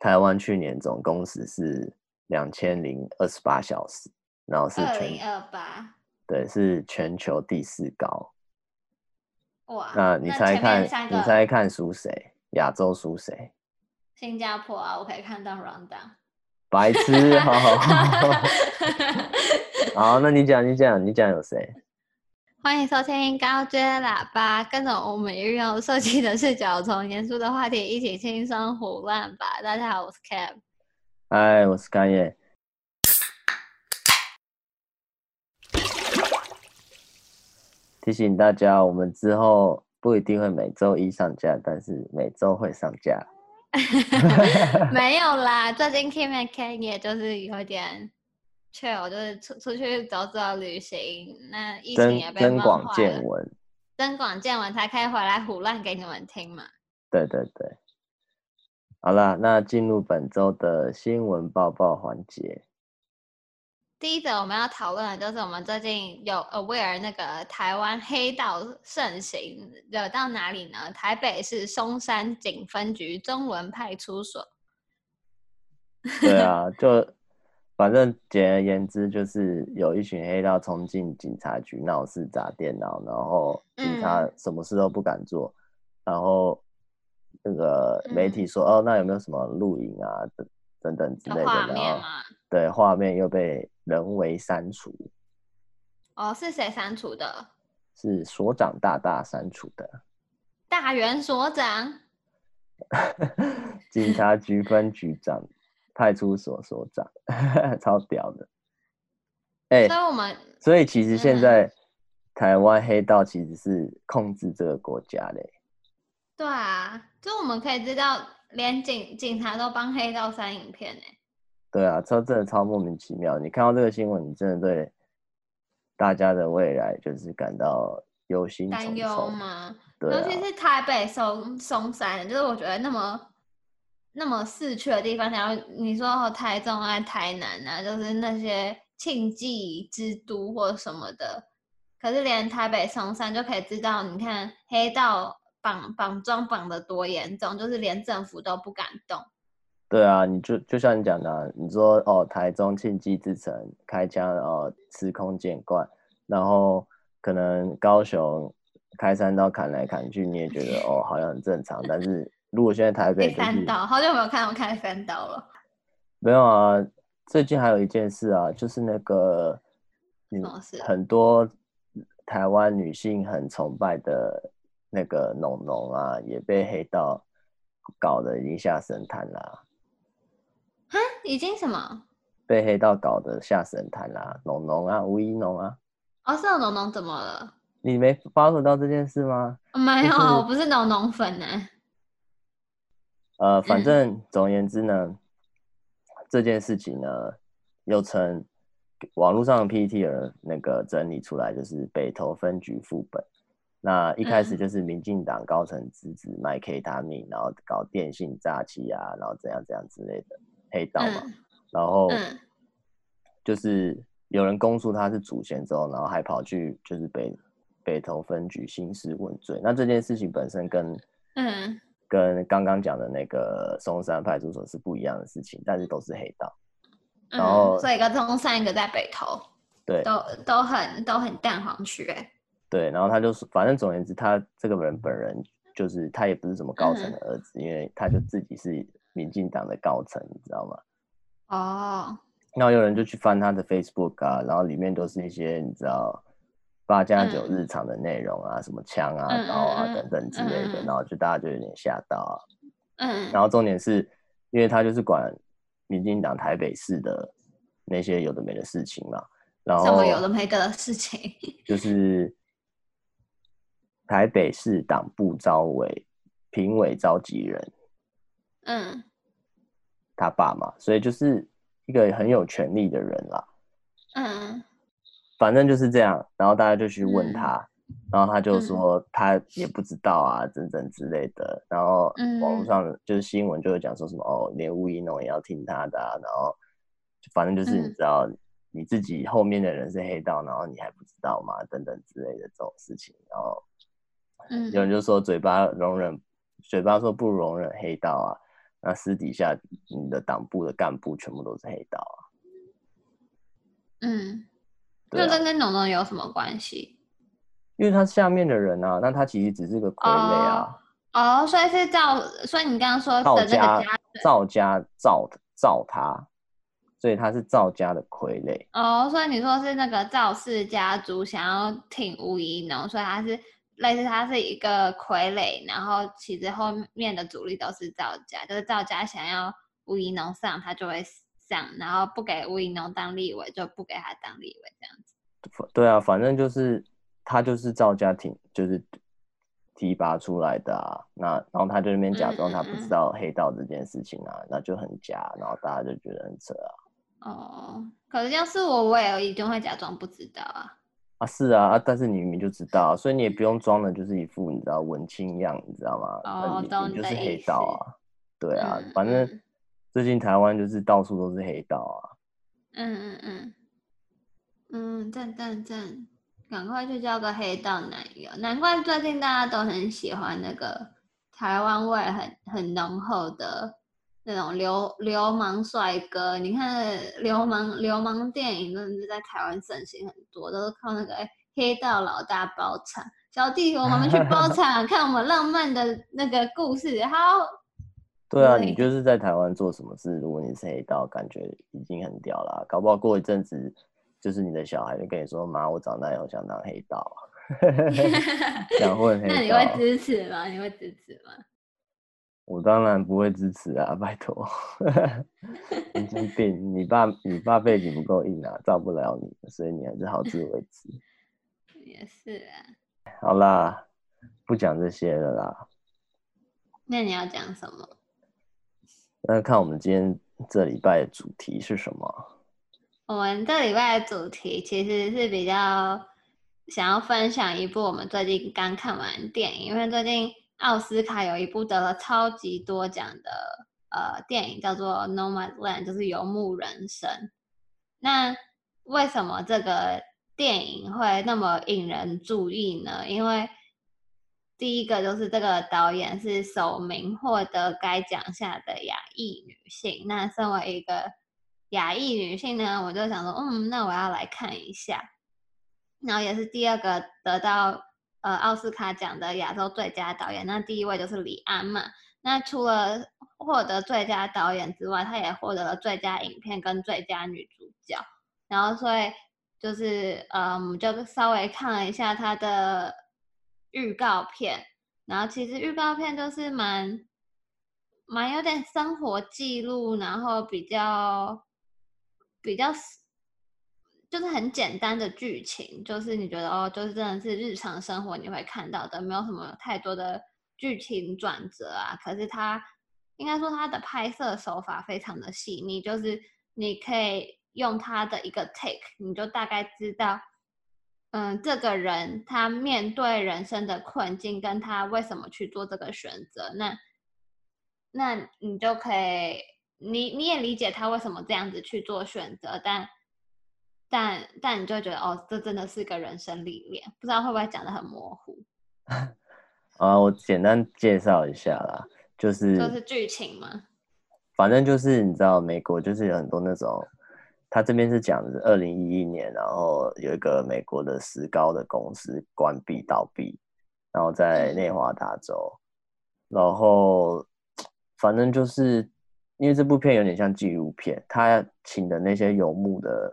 台湾去年总工时是两千零二十八小时，然后是二零二八，对，是全球第四高。哇！那你猜看，你猜看输谁？亚洲输谁？新加坡啊，我可以看到 rundown。白痴，好好好。好，那你讲，你讲，你讲有谁？欢迎收听高阶喇叭，跟着我们运用设计的视角，从严肃的话题一起轻松胡乱吧。大家好，我是 Cam。嗨，我是甘叶。提醒大家，我们之后不一定会每周一上架，但是每周会上架。没有啦，最近 Kim and Ken 也就是有点 chill，就是出出去走走旅行。那疫情也被增广见闻，增广见闻才可以回来胡乱给你们听嘛。对对对，好了，那进入本周的新闻报报环节。第一则我们要讨论的就是我们最近有 aware 那个台湾黑道盛行，惹到哪里呢？台北市松山警分局中文派出所。对啊，就反正简而言之，就是有一群黑道冲进警察局闹事砸电脑，然后警察什么事都不敢做，嗯、然后那个媒体说、嗯、哦，那有没有什么录影啊等等等之类的，然后对画面又被。人为删除，哦，是谁删除的？是所长大大删除的。大元所长，警察局分局长，派出所所长，超屌的。哎、欸，所以我们，所以其实现在、嗯、台湾黑道其实是控制这个国家嘞。对啊，就我们可以知道，连警警察都帮黑道删影片呢。对啊，超真的超莫名其妙。你看到这个新闻，你真的对大家的未来就是感到忧心忡忡，担忧吗？对啊，尤其是台北松松山，就是我觉得那么那么市区的地方，然后你说台中啊、台南啊，就是那些庆忌之都或什么的，可是连台北松山就可以知道，你看黑道绑绑桩绑得多严重，就是连政府都不敢动。对啊，你就就像你讲的、你说哦，台中庆忌之城开枪哦，司空见惯，然后可能高雄开山刀砍来砍去，你也觉得哦，好像很正常。但是如果现在台北、就是，开山刀，好久没有看到开山刀了。没有啊，最近还有一件事啊，就是那个，嗯，很多台湾女性很崇拜的那个农农啊，也被黑道搞得已经下神坛啦。啊，已经什么被黑道搞得下神坛啦？农农啊，吴怡农啊。哦，是农农怎么了？你没发觉到这件事吗？没有，我不是农农粉呢。呃，反正总而言之呢，嗯、这件事情呢，又称网络上的 PTT 的那个整理出来，就是北投分局副本。那一开始就是民进党高层直子卖 K 他命，然后搞电信诈欺啊，然后怎样怎样之类的。黑道嘛，嗯、然后就是有人供述他是主嫌之后，然后还跑去就是北北投分局兴师问罪。那这件事情本身跟嗯跟刚刚讲的那个松山派出所是不一样的事情，但是都是黑道。然后、嗯、所以一个松山，一个在北投，对，都都很都很蛋黄区哎。对，然后他就是反正总而言之，他这个人本人就是他也不是什么高层的儿子，嗯、因为他就自己是。民进党的高层，你知道吗？哦，oh. 然后有人就去翻他的 Facebook 啊，然后里面都是一些你知道八加九日常的内容啊，嗯、什么枪啊、刀啊、嗯、等等之类的，嗯、然后就大家就有点吓到啊。嗯，然后重点是因为他就是管民进党台北市的那些有的没的事情嘛，然后什么有的没的事情，就是台北市党部招委评委召集人。嗯，他爸嘛，所以就是一个很有权力的人啦。嗯，反正就是这样，然后大家就去问他，嗯、然后他就说他也不知道啊，等等、嗯、之类的。然后网络上就是新闻就会讲说什么、嗯、哦，连吴一农也要听他的啊。然后反正就是你知道你自己后面的人是黑道，然后你还不知道吗？等等之类的这种事情。然后有人就说嘴巴容忍，嘴巴说不容忍黑道啊。那私底下你的党部的干部全部都是黑道啊。嗯，那这跟农农有什么关系？因为他下面的人啊，那他其实只是个傀儡啊。哦，所以是赵，所以你刚刚说的那个家赵家赵赵他，所以他是赵家的傀儡。哦，所以你说是那个赵氏家族想要挺吴怡农，所以他是类似他是一个傀儡，然后其实后面的主力都是赵家，就是赵家想要吴怡农上，他就会上，然后不给吴怡农当立委，就不给他当立委这样子。对啊，反正就是他就是赵家庭，就是。提拔出来的啊，那然后他就那边假装他不知道黑道这件事情啊，嗯嗯，那就很假，然后大家就觉得很扯啊。哦，可是要是我，我也一定会假装不知道啊。啊，是啊，啊，但是你明明就知道，所以你也不用装的，就是一副你知道文青样，你知道吗？哦，懂你，你就是黑道啊。对啊，嗯、反正最近台湾就是到处都是黑道啊。嗯嗯嗯，嗯，赞赞赞。赶快去交个黑道男友，难怪最近大家都很喜欢那个台湾味很很浓厚的那种流流氓帅哥。你看流氓流氓电影，真的是在台湾盛行很多，都是靠那个黑道老大包场。小弟，我们去包场 看我们浪漫的那个故事。好，对啊，你就是在台湾做什么事，如果你是黑道，感觉已经很屌了。搞不好过一阵子。就是你的小孩就跟你说：“妈，我长大以后想当黑道。”想混黑道。那你会支持吗？你会支持吗？我当然不会支持啊！拜托，你病，你爸你爸背景不够硬啊，罩不了你，所以你还是好自为之。也是啊。好啦，不讲这些了啦。那你要讲什么？那看我们今天这礼拜的主题是什么？我们这礼拜的主题其实是比较想要分享一部我们最近刚看完电影，因为最近奥斯卡有一部得了超级多奖的呃电影，叫做《Nomadland》，就是《游牧人生》。那为什么这个电影会那么引人注意呢？因为第一个就是这个导演是首名获得该奖项的亚裔女性。那身为一个亚裔女性呢，我就想说，嗯，那我要来看一下。然后也是第二个得到呃奥斯卡奖的亚洲最佳导演，那第一位就是李安嘛。那除了获得最佳导演之外，他也获得了最佳影片跟最佳女主角。然后所以就是嗯，就稍微看了一下他的预告片，然后其实预告片就是蛮蛮有点生活记录，然后比较。比较就是很简单的剧情，就是你觉得哦，就是真的是日常生活你会看到的，没有什么太多的剧情转折啊。可是他应该说他的拍摄手法非常的细腻，就是你可以用他的一个 take，你就大概知道，嗯，这个人他面对人生的困境，跟他为什么去做这个选择，那那你就可以。你你也理解他为什么这样子去做选择，但但但你就觉得哦，这真的是个人生历练，不知道会不会讲的很模糊？啊，我简单介绍一下啦，就是就是剧情嘛，反正就是你知道，美国就是有很多那种，他这边是讲的二零一一年，然后有一个美国的石膏的公司关闭倒闭，然后在内华达州，嗯、然后反正就是。因为这部片有点像纪录片，他请的那些游牧的，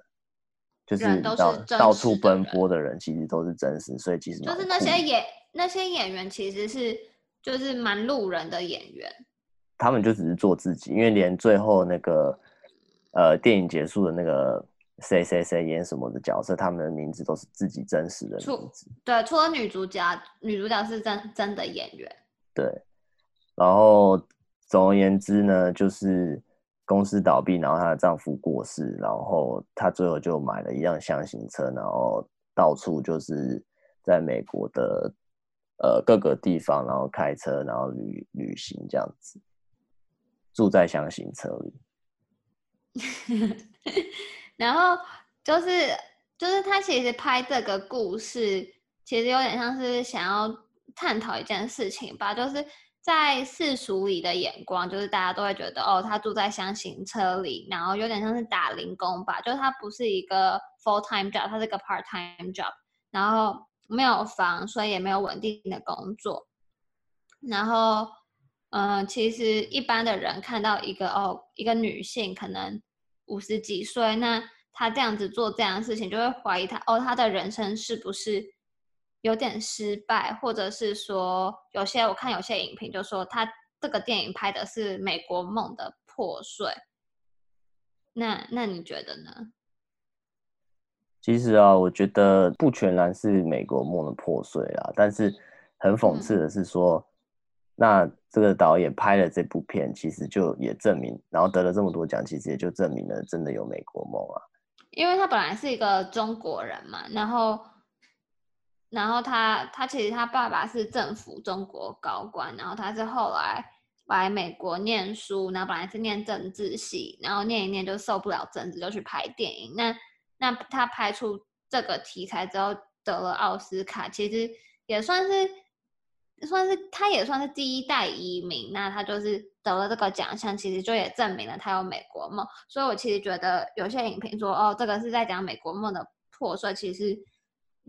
就是到到处奔波的人，其实都是真实，所以其实就是那些演那些演员其实是就是蛮路人的演员，他们就只是做自己，因为连最后那个呃电影结束的那个谁谁谁演什么的角色，他们的名字都是自己真实的名字，对，除了女主角，女主角是真真的演员，对，然后。总而言之呢，就是公司倒闭，然后她的丈夫过世，然后她最后就买了一辆厢型车，然后到处就是在美国的呃各个地方，然后开车，然后旅旅行这样子，住在厢型车里。然后就是就是他其实拍这个故事，其实有点像是想要探讨一件事情吧，就是。在世俗里的眼光，就是大家都会觉得，哦，他住在厢型车里，然后有点像是打零工吧，就是他不是一个 full time job，他是个 part time job，然后没有房，所以也没有稳定的工作。然后，嗯、其实一般的人看到一个哦，一个女性可能五十几岁，那他这样子做这样的事情，就会怀疑他，哦，他的人生是不是？有点失败，或者是说，有些我看有些影评就说他这个电影拍的是美国梦的破碎。那那你觉得呢？其实啊，我觉得不全然是美国梦的破碎啊，但是很讽刺的是说，嗯、那这个导演拍了这部片，其实就也证明，然后得了这么多奖，其实也就证明了真的有美国梦啊。因为他本来是一个中国人嘛，然后。然后他他其实他爸爸是政府中国高官，然后他是后来来美国念书，然后本来是念政治系，然后念一念就受不了政治，就去拍电影。那那他拍出这个题材之后得了奥斯卡，其实也算是算是他也算是第一代移民。那他就是得了这个奖项，其实就也证明了他有美国梦。所以我其实觉得有些影评说哦，这个是在讲美国梦的破碎，其实。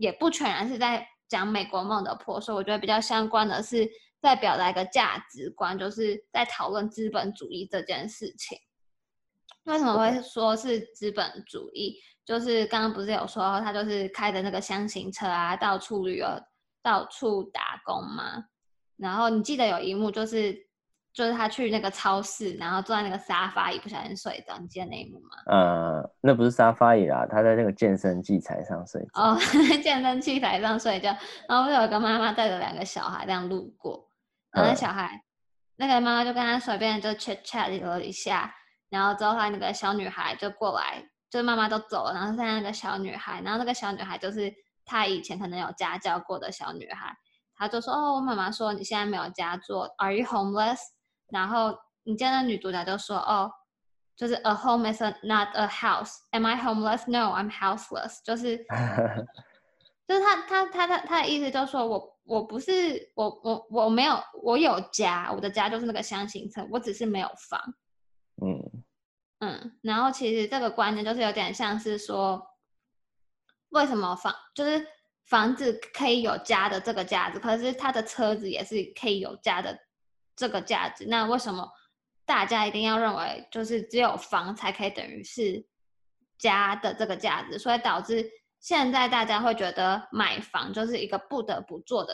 也不全然是在讲美国梦的破碎，我觉得比较相关的是在表达一个价值观，就是在讨论资本主义这件事情。为什么会说是资本主义？就是刚刚不是有说他就是开的那个箱型车啊，到处旅游，到处打工嘛。然后你记得有一幕就是。就是他去那个超市，然后坐在那个沙发椅，不小心睡着。你记得那一幕吗？呃，那不是沙发椅啦，他在那个健身器材上睡觉。哦，健身器材上睡觉。然后有一个妈妈带着两个小孩这样路过，然后那小孩，呃、那个妈妈就跟他随便就 chat chat 了一下，然后之后他那个小女孩就过来，就是妈妈都走了，然后剩下那个小女孩，然后那个小女孩就是她以前可能有家教过的小女孩，她就说：“哦，我妈妈说你现在没有家做，Are you homeless？” 然后你见到女主角就说：“哦，就是 a home is a, not a house. Am I homeless? No, I'm houseless。”就是，就是他他他他他的意思就是说我我不是我我我没有我有家，我的家就是那个箱型车，我只是没有房。嗯嗯，然后其实这个观念就是有点像是说，为什么房就是房子可以有家的这个价值，可是他的车子也是可以有家的。这个价值，那为什么大家一定要认为就是只有房才可以等于是家的这个价值？所以导致现在大家会觉得买房就是一个不得不做的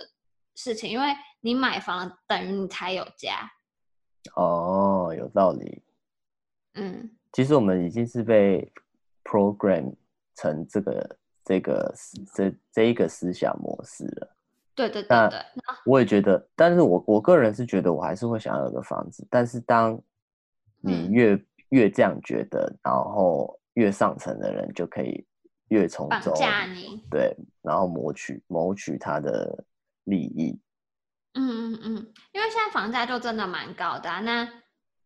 事情，因为你买房等于你才有家。哦，有道理。嗯，其实我们已经是被 program 成这个这个这这一个思想模式了。对对对对，我也觉得，但是我我个人是觉得，我还是会想要有个房子。但是当你越、嗯、越这样觉得，然后越上层的人就可以越从中绑架你，对，然后谋取谋取他的利益。嗯嗯嗯，因为现在房价就真的蛮高的、啊，那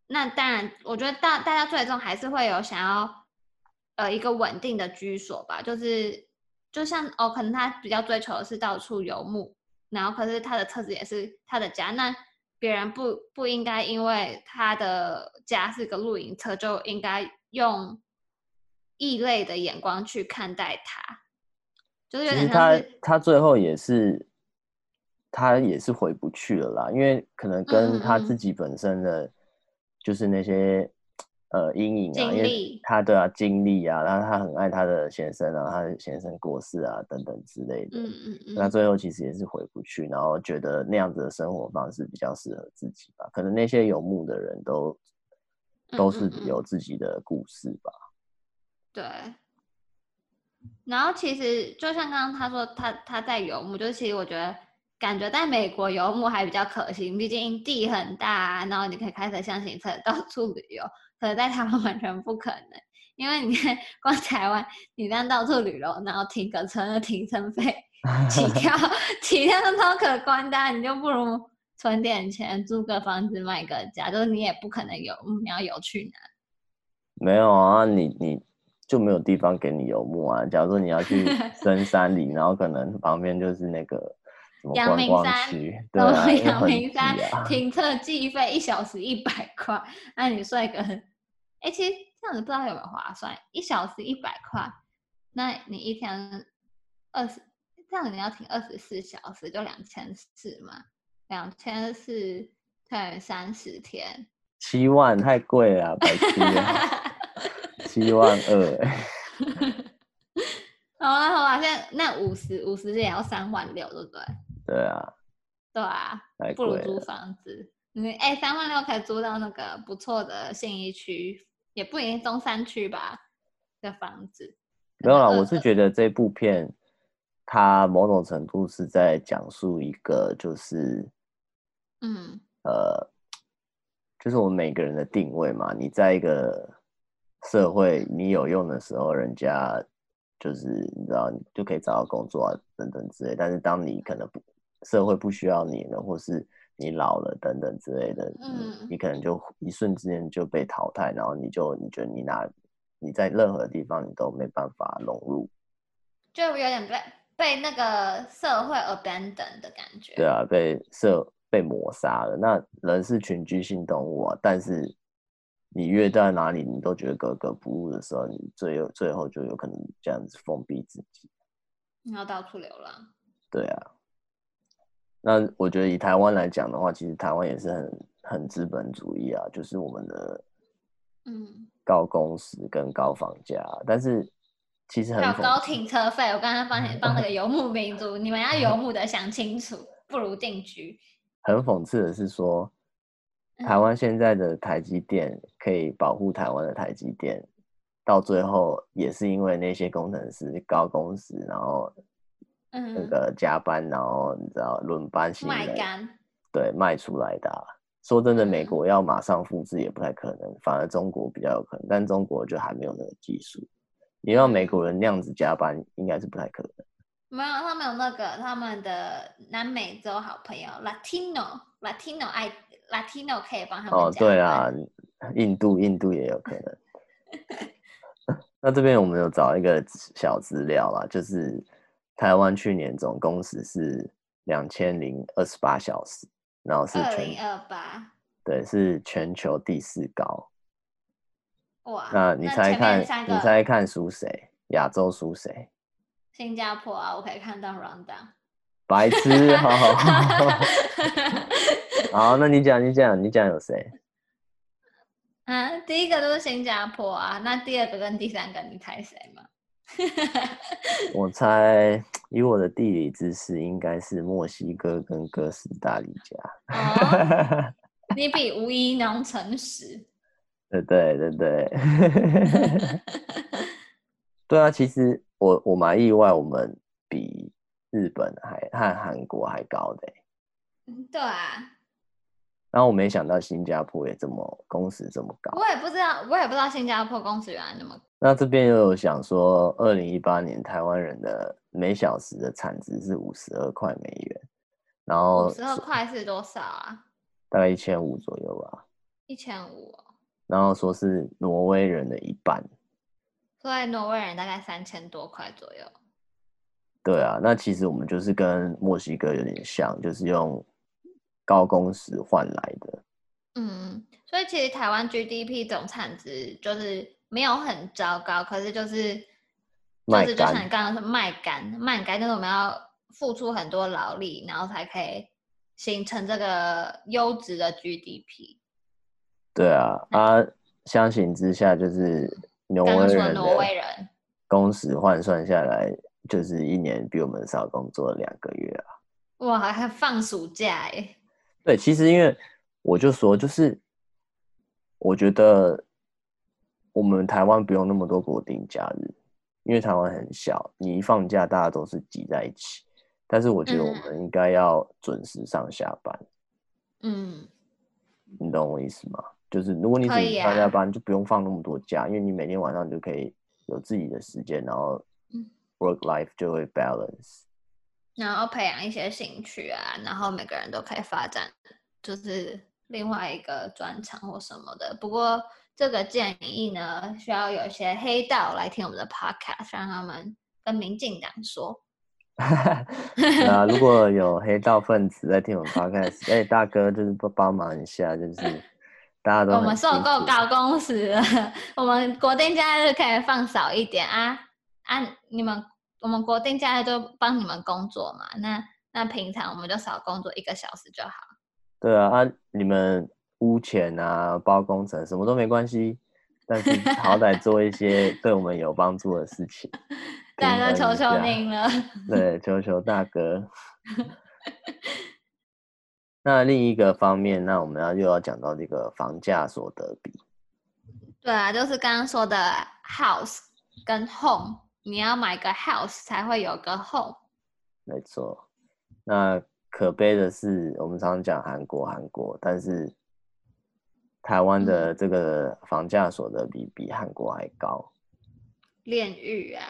那当然，我觉得大大家最终还是会有想要呃一个稳定的居所吧，就是就像哦，可能他比较追求的是到处游牧。然后，可是他的车子也是他的家，那别人不不应该因为他的家是个露营车，就应该用异类的眼光去看待他。就是有点像是，他他最后也是，他也是回不去了啦，因为可能跟他自己本身的，就是那些。呃，阴影啊，因为他对啊，经历啊，然后他很爱他的先生啊，他的先生过世啊，等等之类的。嗯嗯嗯。那最后其实也是回不去，然后觉得那样子的生活方式比较适合自己吧。可能那些游牧的人都都是有自己的故事吧。对。然后其实就像刚刚他说他，他他在游牧，就是其实我觉得感觉在美国游牧还比较可行，毕竟地很大啊，然后你可以开着厢型车到处旅游。可是在台湾 完全不可能，因为你看，光台湾你这样到处旅游，然后停个车的停车费，起跳 起跳都超可观的，你就不如存点钱租个房子买个家，就是你也不可能游牧，你要游去哪？没有啊，你你就没有地方给你游牧啊。假如说你要去 深山里，然后可能旁边就是那个阳明山，对啊，阳明山停车计费一小时一百块，那你睡个，哎，其实这样子不知道有没有划算，一小时一百块，那你一天二十，这样子你要停二十四小时就两千四嘛，两千四乘以三十天，七万太贵了，百七，七万二。好啊好啊，现在那五十五十也要三万六，对不对？对啊，对啊，不如租房子。你哎，三万六可以租到那个不错的信义区，也不一定中山区吧的房子。没有啦，我是觉得这部片它某种程度是在讲述一个，就是嗯呃，就是我们每个人的定位嘛。你在一个社会，你有用的时候，人家。就是你知道，你就可以找到工作啊，等等之类。但是当你可能不社会不需要你了，或是你老了等等之类的，嗯，你可能就一瞬之间就被淘汰，然后你就你觉得你哪你在任何地方你都没办法融入，就有点被被那个社会 abandon 的感觉。对啊，被社被抹杀了。那人是群居性动物啊，但是。你越到哪里，你都觉得格格不入的时候，你最后最后就有可能这样子封闭自己，你要到处流浪。对啊，那我觉得以台湾来讲的话，其实台湾也是很很资本主义啊，就是我们的嗯高工时跟高房价，嗯、但是其实很高停车费。我刚才帮你帮那个 游牧民族，你们要游牧的想清楚，不如定居。很讽刺的是说。台湾现在的台积电可以保护台湾的台积电，到最后也是因为那些工程师高工时，然后那个加班，然后你知道轮班型的，卖干，对，卖出来的啊。说真的，美国要马上复制也不太可能，反而中国比较有可能，但中国就还没有那个技术。你让美国人那样子加班，应该是不太可能。没有，他们有那个他们的南美洲好朋友 Latino，Latino 爱。Latino 可以帮他们哦，对啊，印度印度也有可能。那这边我们有找一个小资料啦，就是台湾去年总工时是两千零二十八小时，然后是二零二八，对，是全球第四高。哇，那你猜看，你猜看输谁？亚洲输谁？新加坡啊，我可以看到 rundown。白痴，好好 好。好，那你讲，你讲，你讲有谁？嗯，第一个都是新加坡啊，那第二个跟第三个，你猜谁吗？我猜，以我的地理知识，应该是墨西哥跟哥斯达黎加。哦、你比吴一农诚实。对对对对。对啊，其实我我蛮意外，我们比。日本还和韩国还高的，嗯，对啊。然后我没想到新加坡也这么工时这么高。我也不知道，我也不知道新加坡工时原来那么高。那这边又有想说，二零一八年台湾人的每小时的产值是五十二块美元，然后五十二块是多少啊？大概一千五左右吧。一千五。然后说是挪威人的一半，所以挪威人大概三千多块左右。对啊，那其实我们就是跟墨西哥有点像，就是用高工时换来的。嗯，所以其实台湾 GDP 总产值就是没有很糟糕，可是就是就是就像你刚刚说卖干卖干，就是我们要付出很多劳力，然后才可以形成这个优质的 GDP。对啊，啊，相形之下就是挪威人挪威人工时换算下来。就是一年比我们少工作了两个月啊！哇，还放暑假耶？对，其实因为我就说，就是我觉得我们台湾不用那么多国定假日，因为台湾很小，你一放假大家都是挤在一起。但是我觉得我们应该要准时上下班。嗯，你懂我意思吗？就是如果你准时上下班，就不用放那么多假，因为你每天晚上就可以有自己的时间，然后。Work life 就会 balance，然后培养一些兴趣啊，然后每个人都可以发展，就是另外一个专长或什么的。不过这个建议呢，需要有一些黑道来听我们的 podcast，让他们跟民进党说。啊，如果有黑道分子在听我们 podcast，哎，大哥就是不帮忙一下，就是 大家都我们受够高工时了，我们国定假日可以放少一点啊啊！你们我们国定假日都帮你们工作嘛，那那平常我们就少工作一个小时就好。对啊，啊，你们屋钱啊、包工程什么都没关系，但是好歹做一些 对我们有帮助的事情。大哥，求求您了。对，求求大哥。那另一个方面，那我们要又要讲到这个房价所得比。对啊，就是刚刚说的 house 跟 home，你要买个 house 才会有个 home。没错。那可悲的是，我们常常讲韩国，韩国，但是台湾的这个房价所得比比韩国还高。炼狱啊！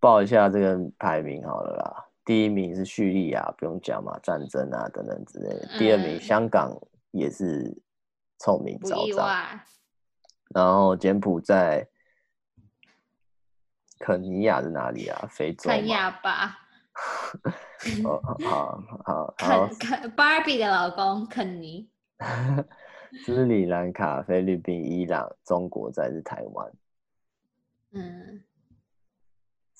报一下这个排名好了啦，第一名是叙利亚，不用讲嘛，战争啊等等之类的。第二名香港也是臭名昭彰，然后柬埔寨、肯尼亚是哪里啊？非洲？肯亚吧。哦，好好好。肯肯，Barbie 的老公肯尼。斯里兰卡、菲律宾、伊朗、中国，再是台湾。嗯。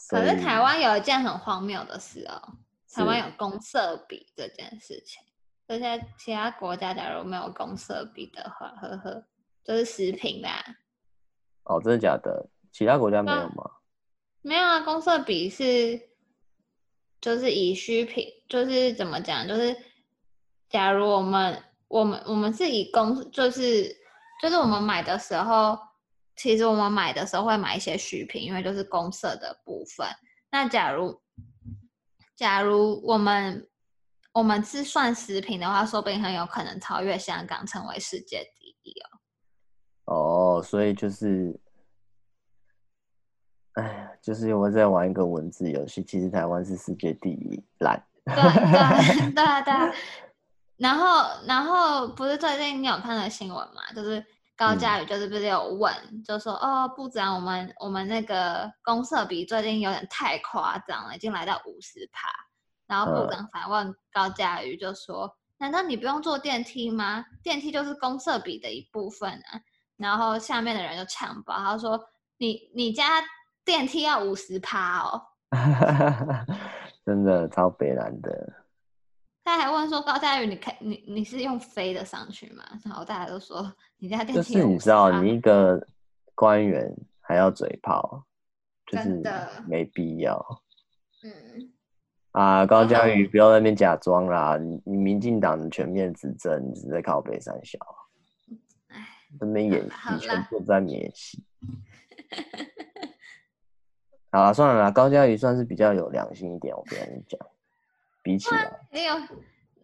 可是台湾有一件很荒谬的事哦，台湾有公社比这件事情，这些其他国家假如没有公社比的话，呵呵，就是食品啦。哦，真的假的？其他国家没有吗？没有啊，公社比是就是以需品，就是怎么讲，就是假如我们我们我们是以公，就是就是我们买的时候。其实我们买的时候会买一些虚品，因为就是公社的部分。那假如假如我们我们是算食品的话，说不定很有可能超越香港，成为世界第一哦。哦，所以就是，哎，就是我在玩一个文字游戏。其实台湾是世界第一烂。对 对对对。然后然后不是最近你有看到新闻吗？就是。高佳宇就是不是有问，嗯、就说哦，部长，我们我们那个公设比最近有点太夸张了，已经来到五十趴。然后部长反问高佳宇，就说：“嗯、难道你不用坐电梯吗？电梯就是公设比的一部分啊。”然后下面的人就抢包，他说：“你你家电梯要五十趴哦。”真的超北烂的。他还问说：“高嘉瑜，你看你你是用飞的上去吗？”然后大家都说：“你家电梯就是你知道，你一个官员还要嘴炮，就是没必要。”嗯啊，高嘉瑜不要在那边假装啦！你你民进党的全面执政，你是在靠北三小，哎，那边演戏，全部在演戏。好了，算了啦，高嘉瑜算是比较有良心一点，我跟你讲。比起来，你有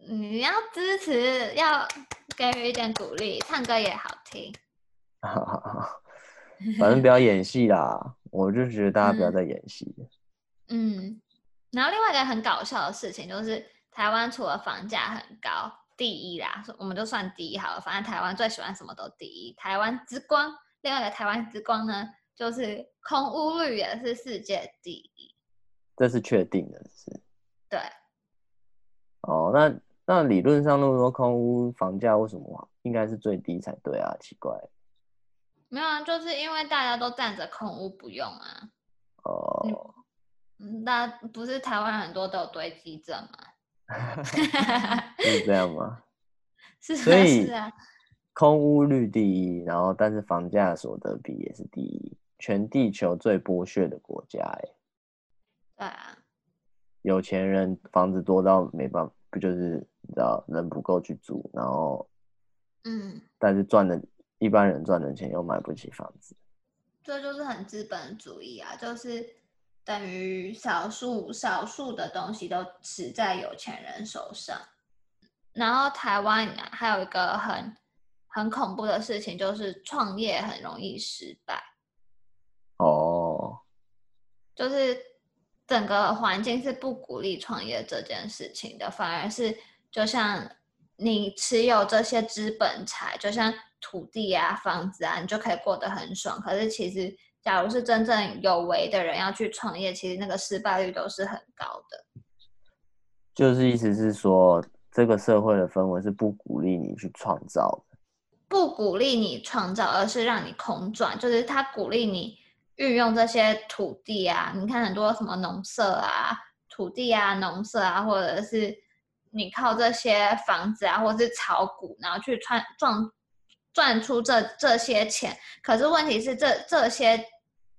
你要支持，要给予一点鼓励，唱歌也好听。反正不要演戏啦，我就觉得大家不要再演戏。嗯，然后另外一个很搞笑的事情就是，台湾除了房价很高，第一啦，我们就算第一好了。反正台湾最喜欢什么都第一，台湾之光。另外一个台湾之光呢，就是空屋率也是世界第一，这是确定的，是。对。哦，那那理论上，那么多空屋房价为什么应该是最低才对啊？奇怪，没有啊，就是因为大家都占着空屋不用啊。哦，嗯，那不是台湾很多都有堆积症吗？是这样吗？是啊，所以是啊，空屋率第一，然后但是房价所得比也是第一，全地球最剥削的国家，哎，对啊。有钱人房子多到没办法，不就是你知道人不够去住，然后，嗯，但是赚的一般人赚的钱又买不起房子，这就是很资本主义啊，就是等于少数少数的东西都持在有钱人手上。然后台湾还有一个很很恐怖的事情，就是创业很容易失败。哦，就是。整个环境是不鼓励创业这件事情的，反而是就像你持有这些资本财，就像土地啊、房子啊，你就可以过得很爽。可是其实假如是真正有为的人要去创业，其实那个失败率都是很高的。就是意思是说，这个社会的氛围是不鼓励你去创造的，不鼓励你创造，而是让你空转。就是他鼓励你运用这些土地啊，你看很多什么农舍啊、土地啊、农舍啊，或者是你靠这些房子啊，或者是炒股，然后去赚赚赚出这这些钱。可是问题是这，这这些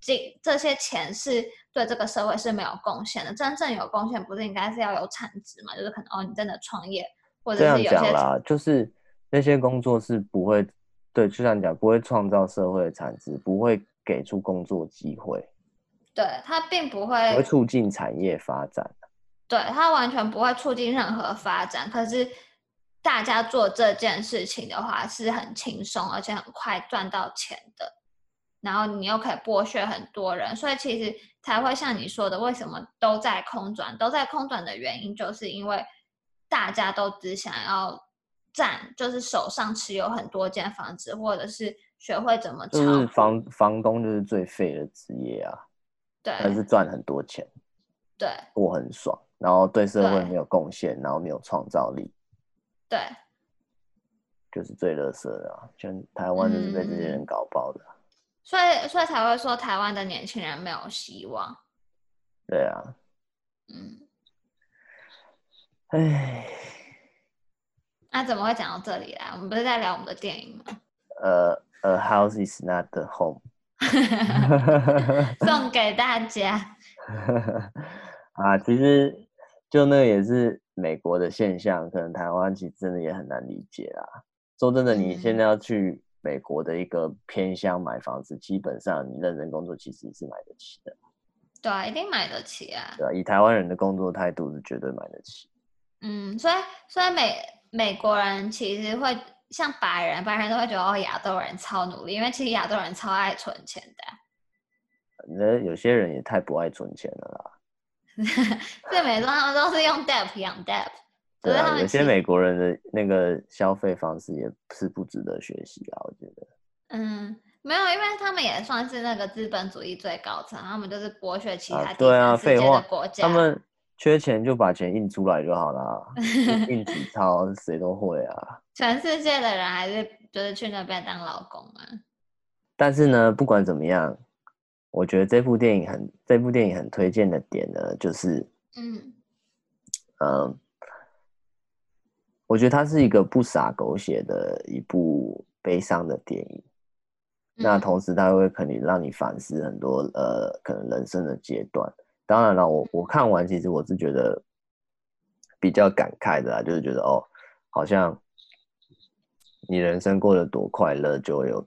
这这些钱是。对这个社会是没有贡献的。真正有贡献，不是应该是要有产值嘛？就是可能哦，你真的创业，或者是有些这样讲啦，就是那些工作是不会，对，就像你讲，不会创造社会的产值，不会给出工作机会。对，它并不会，促进产业发展。对，它完全不会促进任何发展。可是大家做这件事情的话，是很轻松，而且很快赚到钱的。然后你又可以剥削很多人，所以其实才会像你说的，为什么都在空转？都在空转的原因，就是因为大家都只想要占，就是手上持有很多间房子，或者是学会怎么。就是房房东就是最废的职业啊，对，但是赚很多钱，对，过很爽，然后对社会没有贡献，然后没有创造力，对，就是最乐色的啊！全台湾就是被这些人搞爆的。嗯所以，所以才会说台湾的年轻人没有希望。对啊。嗯。哎。那怎么会讲到这里来？我们不是在聊我们的电影吗？呃，A House is not the home。送给 大家。啊，其实就那个也是美国的现象，可能台湾其实真的也很难理解啦。说真的，你现在要去。美国的一个偏乡买房子，基本上你认真工作，其实是买得起的。对啊，一定买得起啊。对啊，以台湾人的工作态度是绝对买得起。嗯，所以所以美美国人其实会像白人，白人都会觉得哦，亚洲人超努力，因为其实亚洲人超爱存钱的。那有些人也太不爱存钱了啦。对，美国他们都是用 debt 养 debt。对啊，有些美国人的那个消费方式也是不值得学习啊，我觉得。嗯，没有，因为他们也算是那个资本主义最高层，他们就是剥削其他对啊，世界的国家。他们缺钱就把钱印出来就好了，印纸钞谁都会啊。全世界的人还是就是去那边当老公啊。但是呢，不管怎么样，我觉得这部电影很这部电影很推荐的点呢，就是嗯嗯。我觉得它是一个不洒狗血的一部悲伤的电影，嗯、那同时它会可能让你反思很多呃可能人生的阶段。当然了，我我看完其实我是觉得比较感慨的啦，就是觉得哦，好像你人生过得多快乐，就有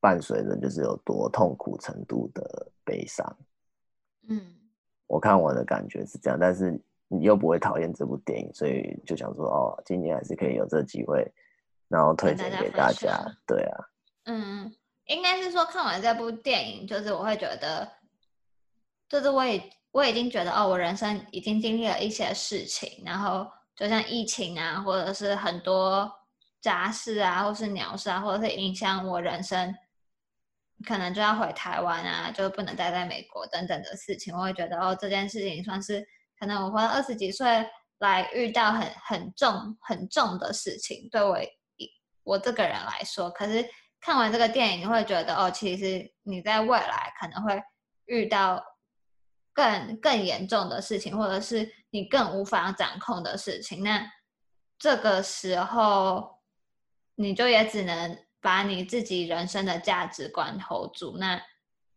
伴随着就是有多痛苦程度的悲伤。嗯，我看我的感觉是这样，但是。你又不会讨厌这部电影，所以就想说哦，今年还是可以有这个机会，然后推荐给大家。大 家对啊，嗯，应该是说看完这部电影，就是我会觉得，就是我也我已经觉得哦，我人生已经经历了一些事情，然后就像疫情啊，或者是很多杂事啊，或是鸟事啊，或者是影响我人生，可能就要回台湾啊，就不能待在美国等等的事情，我会觉得哦，这件事情算是。可能我活到二十几岁来遇到很很重很重的事情，对我我这个人来说，可是看完这个电影，你会觉得哦，其实你在未来可能会遇到更更严重的事情，或者是你更无法掌控的事情。那这个时候，你就也只能把你自己人生的价值观 hold 住。那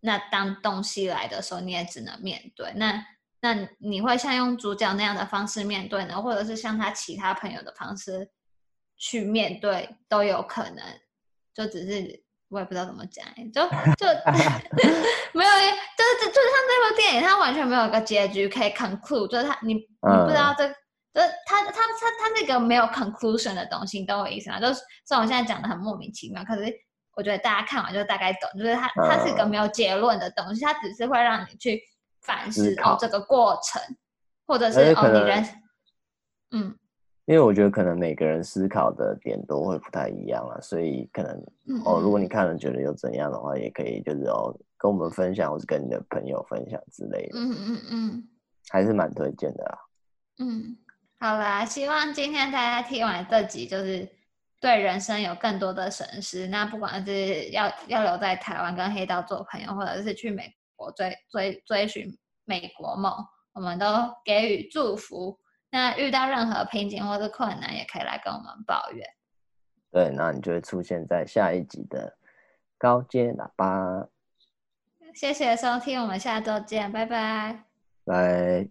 那当东西来的时候，你也只能面对。那那你会像用主角那样的方式面对呢，或者是像他其他朋友的方式去面对都有可能，就只是我也不知道怎么讲，就 就 没有，就是就是像这部电影，它完全没有一个结局可以 conclude，就是他你你不知道这，就是他他他他是一个没有 conclusion 的东西，你懂我意思吗？就是虽然我现在讲的很莫名其妙，可是我觉得大家看完就大概懂，就是它它是一个没有结论的东西，它只是会让你去。反思哦，这个过程，或者是哦，你人，嗯，因为我觉得可能每个人思考的点都会不太一样啊，所以可能哦，如果你看了觉得有怎样的话，也可以就是哦跟我们分享，或是跟你的朋友分享之类的。嗯嗯嗯，还是蛮推荐的啊。嗯，好啦，希望今天大家听完这集，就是对人生有更多的审视。那不管是要要留在台湾跟黑道做朋友，或者是去美国追追追寻美国梦，我们都给予祝福。那遇到任何瓶颈或者困难，也可以来跟我们抱怨。对，那你就会出现在下一集的高阶喇叭。谢谢收听，我们下周见，拜拜。拜。